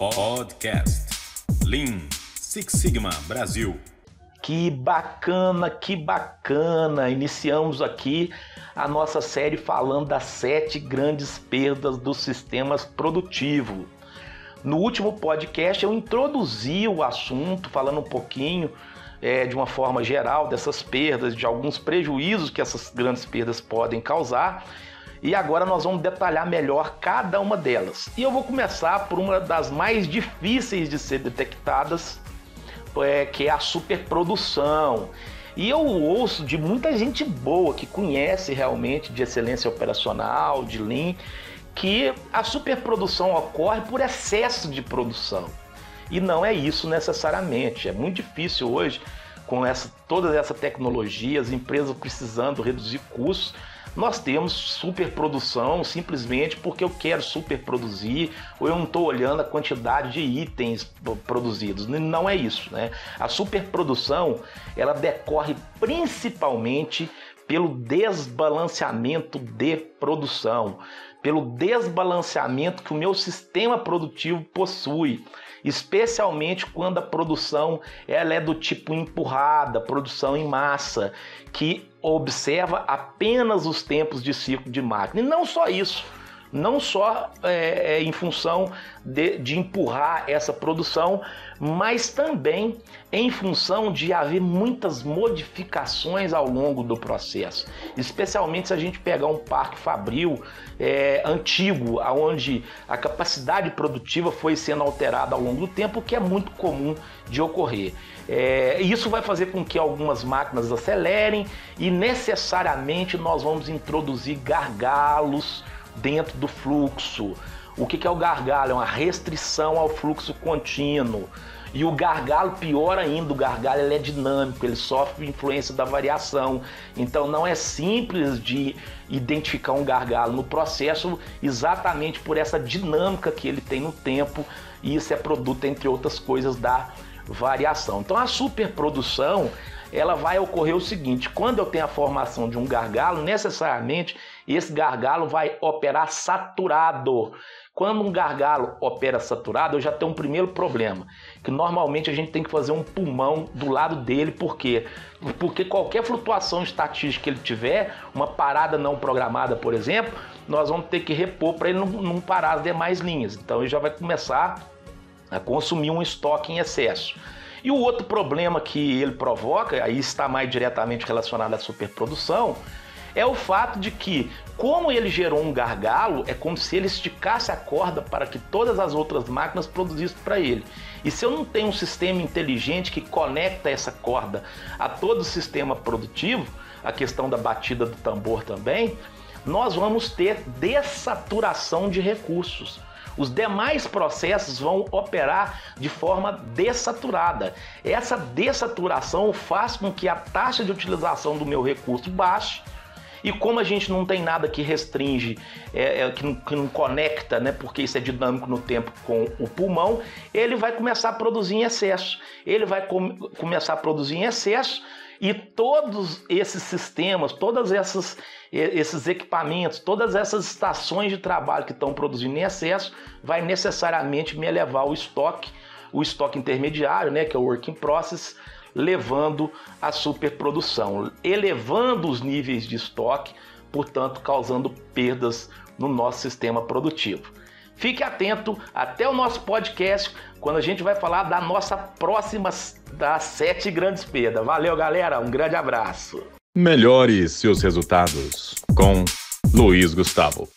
Podcast Lean Six Sigma Brasil. Que bacana, que bacana! Iniciamos aqui a nossa série falando das sete grandes perdas dos sistemas produtivos. No último podcast eu introduzi o assunto, falando um pouquinho é, de uma forma geral dessas perdas, de alguns prejuízos que essas grandes perdas podem causar e agora nós vamos detalhar melhor cada uma delas. E eu vou começar por uma das mais difíceis de ser detectadas, é, que é a superprodução. E eu ouço de muita gente boa que conhece realmente de excelência operacional, de Lean, que a superprodução ocorre por excesso de produção. E não é isso necessariamente. É muito difícil hoje, com essa, toda essa tecnologia, as empresas precisando reduzir custos, nós temos superprodução simplesmente porque eu quero superproduzir ou eu não estou olhando a quantidade de itens produzidos. Não é isso, né? A superprodução ela decorre principalmente pelo desbalanceamento de produção, pelo desbalanceamento que o meu sistema produtivo possui especialmente quando a produção ela é do tipo empurrada, produção em massa, que observa apenas os tempos de ciclo de máquina. E não só isso, não só é, é, em função de, de, empurrar essa produção, mas também em função de haver muitas modificações ao longo do processo, especialmente se a gente pegar um parque fabril é, antigo, onde a capacidade produtiva foi sendo alterada ao longo do tempo, o que é muito comum de ocorrer. É, isso vai fazer com que algumas máquinas acelerem e necessariamente nós vamos introduzir gargalos dentro do fluxo. O que é o gargalo? É uma restrição ao fluxo contínuo. E o gargalo, pior ainda, o gargalo ele é dinâmico, ele sofre influência da variação. Então não é simples de identificar um gargalo no processo exatamente por essa dinâmica que ele tem no tempo, e isso é produto, entre outras coisas, da variação. Então a superprodução ela vai ocorrer o seguinte: quando eu tenho a formação de um gargalo, necessariamente esse gargalo vai operar saturado. Quando um gargalo opera saturado, eu já tenho um primeiro problema, que normalmente a gente tem que fazer um pulmão do lado dele, por quê? Porque qualquer flutuação estatística que ele tiver, uma parada não programada, por exemplo, nós vamos ter que repor para ele não, não parar as demais linhas. Então ele já vai começar a consumir um estoque em excesso. E o outro problema que ele provoca, aí está mais diretamente relacionado à superprodução, é o fato de que, como ele gerou um gargalo, é como se ele esticasse a corda para que todas as outras máquinas produzissem para ele. E se eu não tenho um sistema inteligente que conecta essa corda a todo o sistema produtivo, a questão da batida do tambor também, nós vamos ter dessaturação de recursos. Os demais processos vão operar de forma dessaturada. Essa dessaturação faz com que a taxa de utilização do meu recurso baixe. E como a gente não tem nada que restringe, é, é, que, não, que, não, conecta, né, porque isso é dinâmico no tempo com o pulmão, ele vai começar a produzir em excesso. Ele vai com, começar a produzir em excesso e todos esses sistemas, todos esses, esses equipamentos, todas essas estações de trabalho que estão produzindo em excesso, vai necessariamente me elevar o estoque, o estoque intermediário, né, que é o work in process, levando à superprodução, elevando os níveis de estoque, portanto, causando perdas no nosso sistema produtivo. Fique atento até o nosso podcast quando a gente vai falar da nossa próxima das sete grandes perdas. Valeu, galera. Um grande abraço. Melhore seus resultados com Luiz Gustavo.